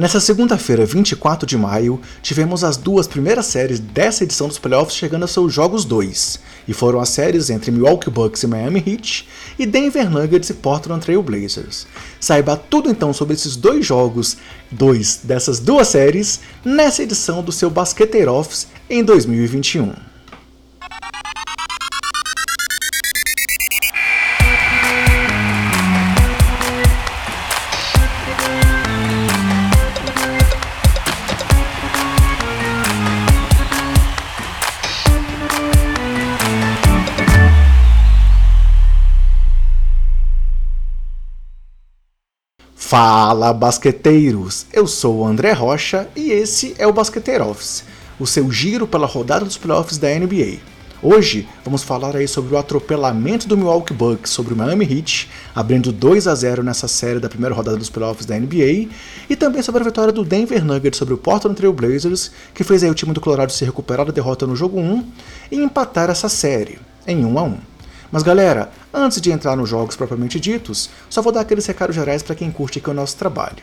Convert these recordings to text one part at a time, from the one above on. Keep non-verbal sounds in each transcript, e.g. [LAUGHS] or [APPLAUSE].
Nessa segunda-feira, 24 de maio, tivemos as duas primeiras séries dessa edição dos playoffs chegando aos seus jogos 2, e foram as séries entre Milwaukee Bucks e Miami Heat e Denver Nuggets e Portland Trail Blazers. Saiba tudo então sobre esses dois jogos, dois dessas duas séries, nessa edição do seu Basqueteiro Office em 2021. Fala basqueteiros! Eu sou o André Rocha e esse é o Basqueteiro Office, o seu giro pela rodada dos playoffs da NBA. Hoje vamos falar aí sobre o atropelamento do Milwaukee Bucks sobre o Miami Heat, abrindo 2 a 0 nessa série da primeira rodada dos playoffs da NBA, e também sobre a vitória do Denver Nuggets sobre o Portland Trail Blazers, que fez aí o time do Colorado se recuperar da derrota no jogo 1 e empatar essa série em 1 a 1. Mas galera, antes de entrar nos jogos propriamente ditos, só vou dar aqueles recados gerais para quem curte aqui o nosso trabalho.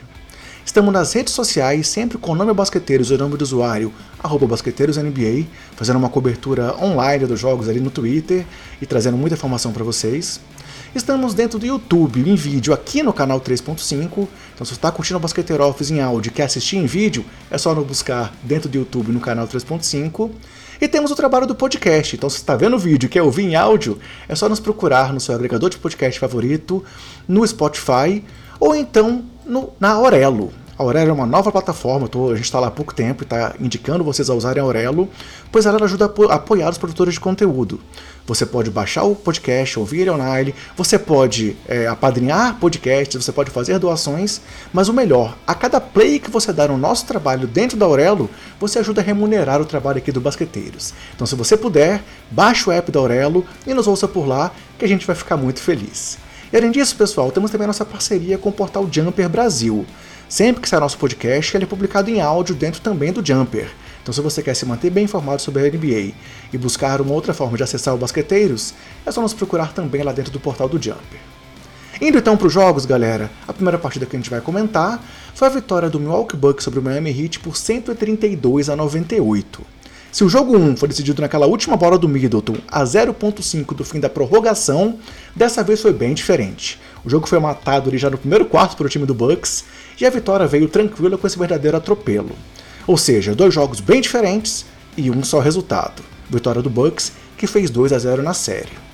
Estamos nas redes sociais, sempre com o nome Basqueteiros e o nome do usuário, BasqueteirosNBA, fazendo uma cobertura online dos jogos ali no Twitter e trazendo muita informação para vocês. Estamos dentro do YouTube, em vídeo, aqui no canal 3.5. Então, se você está curtindo o Basqueteiro Office em áudio e quer assistir em vídeo, é só nos buscar dentro do YouTube no canal 3.5. E temos o trabalho do podcast. Então, se você está vendo o vídeo e quer ouvir em áudio, é só nos procurar no seu agregador de podcast favorito, no Spotify ou então no, na Aurelo. A Aurelo é uma nova plataforma, tô, a gente está lá há pouco tempo e está indicando vocês a usarem a Aurelo, pois ela ajuda a apoiar os produtores de conteúdo. Você pode baixar o podcast, ouvir ele online, você pode é, apadrinhar podcasts, você pode fazer doações, mas o melhor, a cada play que você dá no nosso trabalho dentro da Aurelo, você ajuda a remunerar o trabalho aqui do Basqueteiros. Então, se você puder, baixe o app da Aurelo e nos ouça por lá, que a gente vai ficar muito feliz. E além disso, pessoal, temos também a nossa parceria com o portal Jumper Brasil. Sempre que sair nosso podcast, ele é publicado em áudio dentro também do Jumper. Então, se você quer se manter bem informado sobre a NBA e buscar uma outra forma de acessar o Basqueteiros, é só nos procurar também lá dentro do portal do Jumper. Indo então para os jogos, galera, a primeira partida que a gente vai comentar foi a vitória do Milwaukee Bucks sobre o Miami Heat por 132 a 98. Se o jogo 1 foi decidido naquela última bola do Middleton a 0.5 do fim da prorrogação, dessa vez foi bem diferente. O jogo foi matado ali já no primeiro quarto para o time do Bucks e a vitória veio tranquila com esse verdadeiro atropelo. Ou seja, dois jogos bem diferentes e um só resultado. Vitória do Bucks, que fez 2 a 0 na série.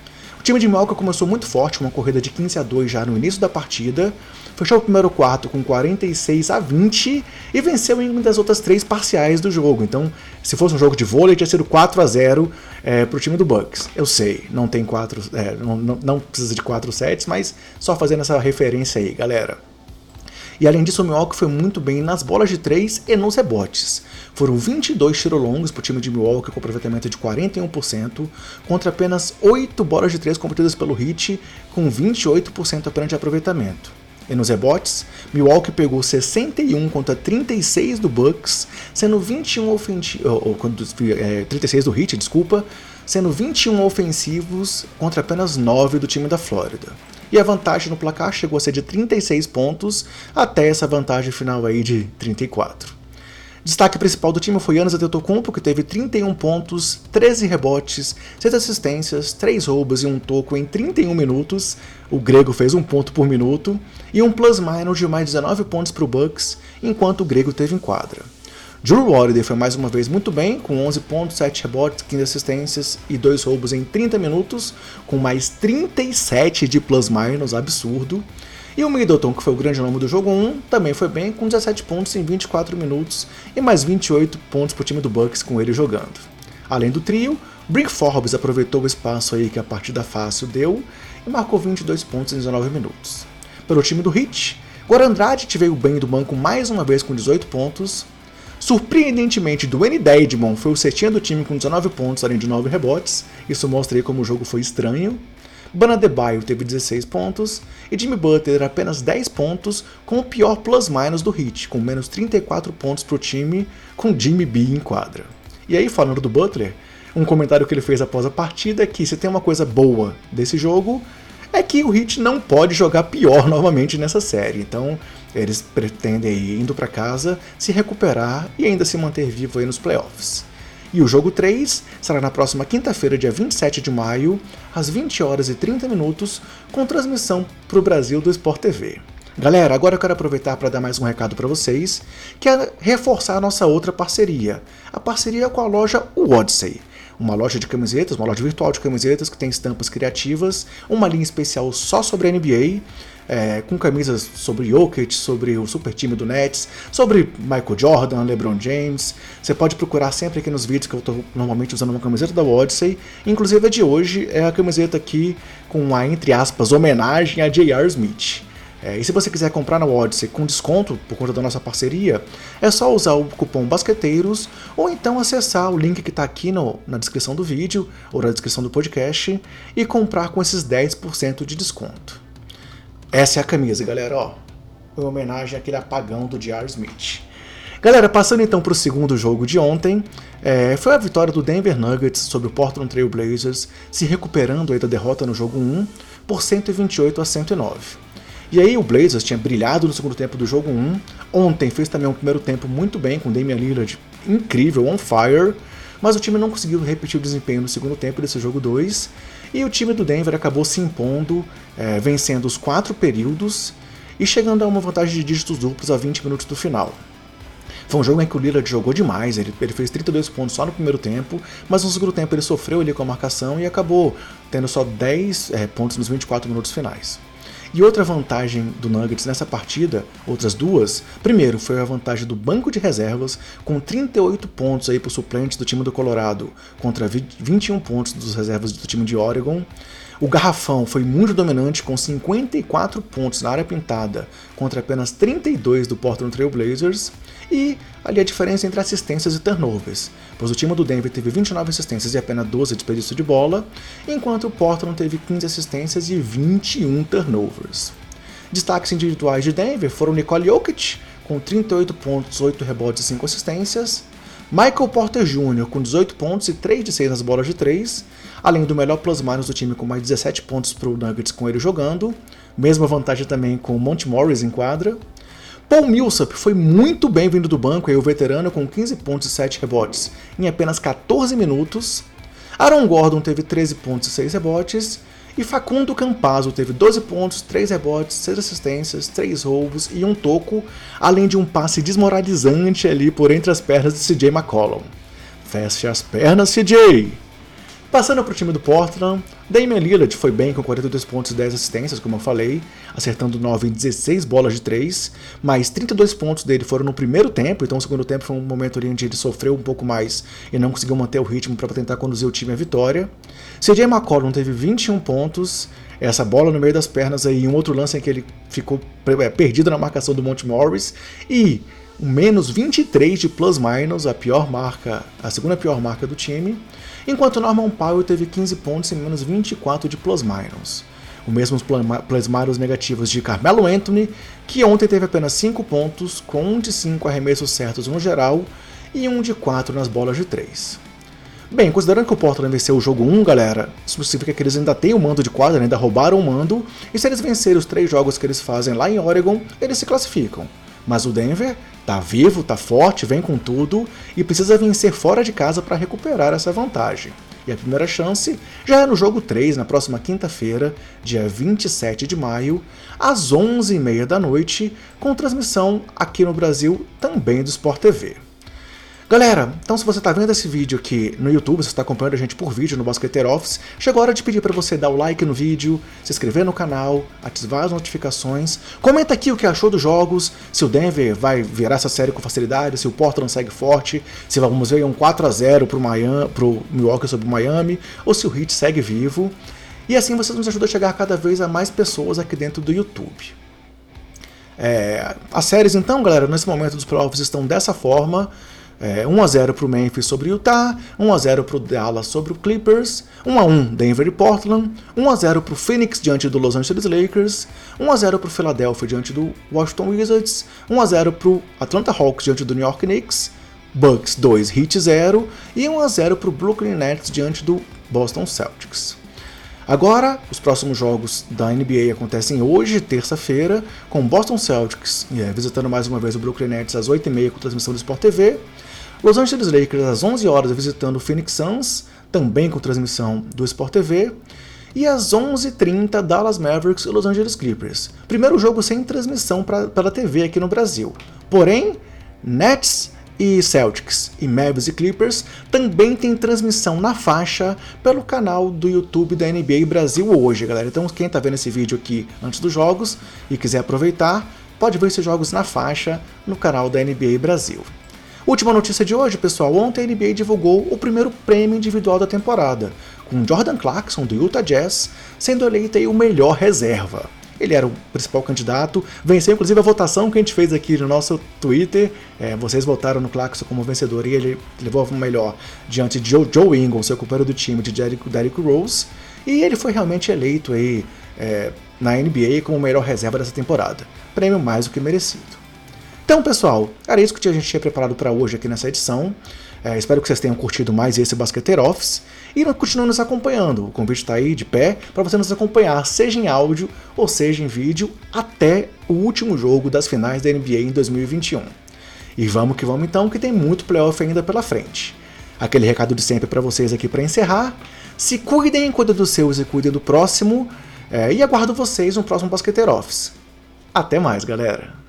Time de Malca começou muito forte uma corrida de 15 a 2 já no início da partida, fechou o primeiro quarto com 46 a 20 e venceu em uma das outras três parciais do jogo. Então, se fosse um jogo de vôlei, tinha sido 4 a 0 é, para o time do Bucks. Eu sei, não tem quatro, é, não, não, precisa de 4 sets, mas só fazendo essa referência aí, galera. E além disso, o Milwaukee foi muito bem nas bolas de 3 e nos rebotes. Foram 22 tiros longos para o time de Milwaukee com aproveitamento de 41%, contra apenas 8 bolas de 3 competidas pelo Heat com 28% apenas de aproveitamento. E nos rebotes, Milwaukee pegou 61 contra 36 do Bucks, sendo 21 ofensivos, ou, é, 36 do Heat, desculpa, sendo 21 ofensivos contra apenas 9 do time da Flórida. E a vantagem no placar chegou a ser de 36 pontos, até essa vantagem final aí de 34. Destaque principal do time foi Yannis Antetokounmpo, que teve 31 pontos, 13 rebotes, 6 assistências, 3 roubos e um toco em 31 minutos. O grego fez um ponto por minuto e um plus-minus de mais 19 pontos para o Bucks, enquanto o grego teve em quadra. Drew Holiday foi mais uma vez muito bem, com 11 pontos, 7 rebotes, 15 assistências e 2 roubos em 30 minutos, com mais 37 de plus-minus, absurdo. E o Middleton, que foi o grande nome do jogo 1, também foi bem, com 17 pontos em 24 minutos e mais 28 pontos para o time do Bucks com ele jogando. Além do trio, Brick Forbes aproveitou o espaço aí que a partida fácil deu e marcou 22 pontos em 19 minutos. Pelo time do Heat, Goran Dragic veio bem do banco mais uma vez com 18 pontos. Surpreendentemente, Dwayne Dedmon foi o setinha do time com 19 pontos, além de 9 rebotes. Isso mostra aí como o jogo foi estranho. Bana Debaio teve 16 pontos e Jimmy Butler apenas 10 pontos, com o pior plus-minus do Heat, com menos 34 pontos para o time, com Jimmy B em quadra. E aí, falando do Butler, um comentário que ele fez após a partida é que se tem uma coisa boa desse jogo é que o Heat não pode jogar pior [LAUGHS] novamente nessa série. Então, Eles pretendem indo para casa, se recuperar e ainda se manter vivo aí nos playoffs. E o jogo 3 será na próxima quinta-feira, dia 27 de maio, às 20 horas e 30 minutos, com transmissão para o Brasil do Sport TV. Galera, agora eu quero aproveitar para dar mais um recado para vocês, que é reforçar a nossa outra parceria, a parceria com a loja Odyssey uma loja de camisetas, uma loja virtual de camisetas que tem estampas criativas, uma linha especial só sobre a NBA, é, com camisas sobre Jokic, sobre o super time do Nets, sobre Michael Jordan, LeBron James. Você pode procurar sempre aqui nos vídeos que eu estou normalmente usando uma camiseta da Odyssey. Inclusive a de hoje é a camiseta aqui com a, entre aspas, homenagem a J.R. Smith. É, e se você quiser comprar na Odyssey com desconto por conta da nossa parceria, é só usar o cupom BASQUETEIROS ou então acessar o link que está aqui no, na descrição do vídeo ou na descrição do podcast e comprar com esses 10% de desconto. Essa é a camisa, galera, ó. Em homenagem àquele apagão do J.R. Smith. Galera, passando então para o segundo jogo de ontem, é, foi a vitória do Denver Nuggets sobre o Portland Trail Blazers, se recuperando aí da derrota no jogo 1 por 128 a 109. E aí o Blazers tinha brilhado no segundo tempo do jogo 1, ontem fez também um primeiro tempo muito bem com Damian Lillard incrível, on fire, mas o time não conseguiu repetir o desempenho no segundo tempo desse jogo 2, e o time do Denver acabou se impondo, é, vencendo os quatro períodos e chegando a uma vantagem de dígitos duplos a 20 minutos do final. Foi um jogo em que o Lillard jogou demais, ele, ele, fez 32 pontos só no primeiro tempo, mas no segundo tempo ele sofreu ali com a marcação e acabou tendo só 10 é, pontos nos 24 minutos finais. E outra vantagem do Nuggets nessa partida, outras duas, primeiro foi a vantagem do banco de reservas, com 38 pontos aí para suplentes do time do Colorado, contra 21 pontos dos reservas do time de Oregon. O Garrafão foi muito dominante com 54 pontos na área pintada contra apenas 32 do Portland Trail Blazers e ali a diferença entre assistências e turnovers, pois o time do Denver teve 29 assistências e apenas 12 desperdício de bola, enquanto o Portland teve 15 assistências e 21 turnovers. Destaques individuais de Denver foram Nicole Jokic, com 38 pontos, 8 rebotes e 5 assistências, Michael Porter Jr. com 18 pontos e 3 de 6 nas bolas de 3, além do melhor plus-minus do time com mais 17 pontos para o Nuggets com ele jogando, mesma vantagem também com o Monte Morris em quadra. Paul Millsap foi muito bem vindo do banco, aí o veterano com 15 pontos e 7 rebotes em apenas 14 minutos. Aaron Gordon teve 13 pontos e 6 rebotes, e Facundo Campazzo teve 12 pontos, 3 rebotes, 6 assistências, 3 roubos e um toco, além de um passe desmoralizante ali por entre as pernas de CJ McCollum. Feche as pernas, CJ! Passando para o time do Portland, Damian Lillard foi bem com 42 pontos e 10 assistências, como eu falei, acertando 9 em 16 bolas de 3, mas 32 pontos dele foram no primeiro tempo, então o segundo tempo foi um momento ali onde ele sofreu um pouco mais e não conseguiu manter o ritmo para tentar conduzir o time à vitória. CJ McCollum teve 21 pontos, essa bola no meio das pernas aí, um outro lance em que ele ficou é, perdido na marcação do Monte Morris, e um menos 23 de plus-minus, a pior marca, a segunda pior marca do time enquanto Norman Powell teve 15 pontos e menos 24 de plus-minus. O mesmo plus-minus negativos de Carmelo Anthony, que ontem teve apenas 5 pontos, com 1 de 5 arremessos certos no geral e 1 de 4 nas bolas de 3. Bem, considerando que o Portland venceu o jogo 1, galera, isso significa que eles ainda têm o mando de quadra, ainda roubaram o mando, e se eles vencerem os três jogos que eles fazem lá em Oregon, eles se classificam. Mas o Denver tá vivo, tá forte, vem com tudo e precisa vencer fora de casa para recuperar essa vantagem. E a primeira chance já é no jogo 3, na próxima quinta-feira, dia 27 de maio, às 11h30 da noite, com transmissão aqui no Brasil também do Sport TV. Galera, então se você está vendo esse vídeo aqui no YouTube, você está acompanhando a gente por vídeo no Basqueteiro Office, chegou a hora de pedir para você dar o like no vídeo, se inscrever no canal, ativar as notificações, comenta aqui o que achou dos jogos, se o Denver vai virar essa série com facilidade, se o Portland segue forte, se vamos ver um 4 a 0 para o Milwaukee sobre o Miami, ou se o Heat segue vivo. E assim vocês nos ajudam a chegar cada vez a mais pessoas aqui dentro do YouTube. É, as séries então, galera, nesse momento dos playoffs estão dessa forma. É, 1 a 0 para o Memphis sobre Utah, 1 a 0 para o Dallas sobre o Clippers, 1 a 1 Denver e Portland, 1 a 0 para o Phoenix diante do Los Angeles Lakers, 1 a 0 para o Philadelphia diante do Washington Wizards, 1 a 0 para o Atlanta Hawks diante do New York Knicks, Bucks 2 Heat 0 e 1 a 0 para o Brooklyn Nets diante do Boston Celtics. Agora, os próximos jogos da NBA acontecem hoje, terça-feira, com Boston Celtics é, visitando mais uma vez o Brooklyn Nets às 8h30 com transmissão do Sport TV, Los Angeles Lakers às 11 horas visitando o Phoenix Suns, também com transmissão do Sport TV, e às 11h30 Dallas Mavericks e Los Angeles Clippers. Primeiro jogo sem transmissão pra, pela TV aqui no Brasil. Porém, Nets e Celtics e Mavs e Clippers também tem transmissão na faixa pelo canal do YouTube da NBA Brasil hoje, galera. Então quem está vendo esse vídeo aqui antes dos jogos e quiser aproveitar, pode ver esses jogos na faixa no canal da NBA Brasil. Última notícia de hoje, pessoal. Ontem a NBA divulgou o primeiro prêmio individual da temporada, com Jordan Clarkson do Utah Jazz sendo eleito o melhor reserva. Ele era o principal candidato, venceu inclusive a votação que a gente fez aqui no nosso Twitter. É, vocês votaram no Clarkson como vencedor e ele levou o melhor diante de Joe, Joe Ingles, seu companheiro do time de Derrick, Derrick Rose. E ele foi realmente eleito aí é, na NBA como melhor reserva dessa temporada. Prêmio mais do que merecido. Então, pessoal, era isso que a gente tinha preparado para hoje aqui nessa edição. É, espero que vocês tenham curtido mais esse Basqueteiro Office e continuem nos acompanhando. O convite está aí de pé para você nos acompanhar, seja em áudio ou seja em vídeo, até o último jogo das finais da NBA em 2021. E vamos que vamos então, que tem muito playoff ainda pela frente. Aquele recado de sempre para vocês aqui para encerrar. Se cuidem, cuidem dos seus e cuidem do próximo. É, e aguardo vocês no próximo Basqueteiro Office. Até mais, galera!